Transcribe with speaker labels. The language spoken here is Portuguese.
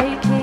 Speaker 1: keep,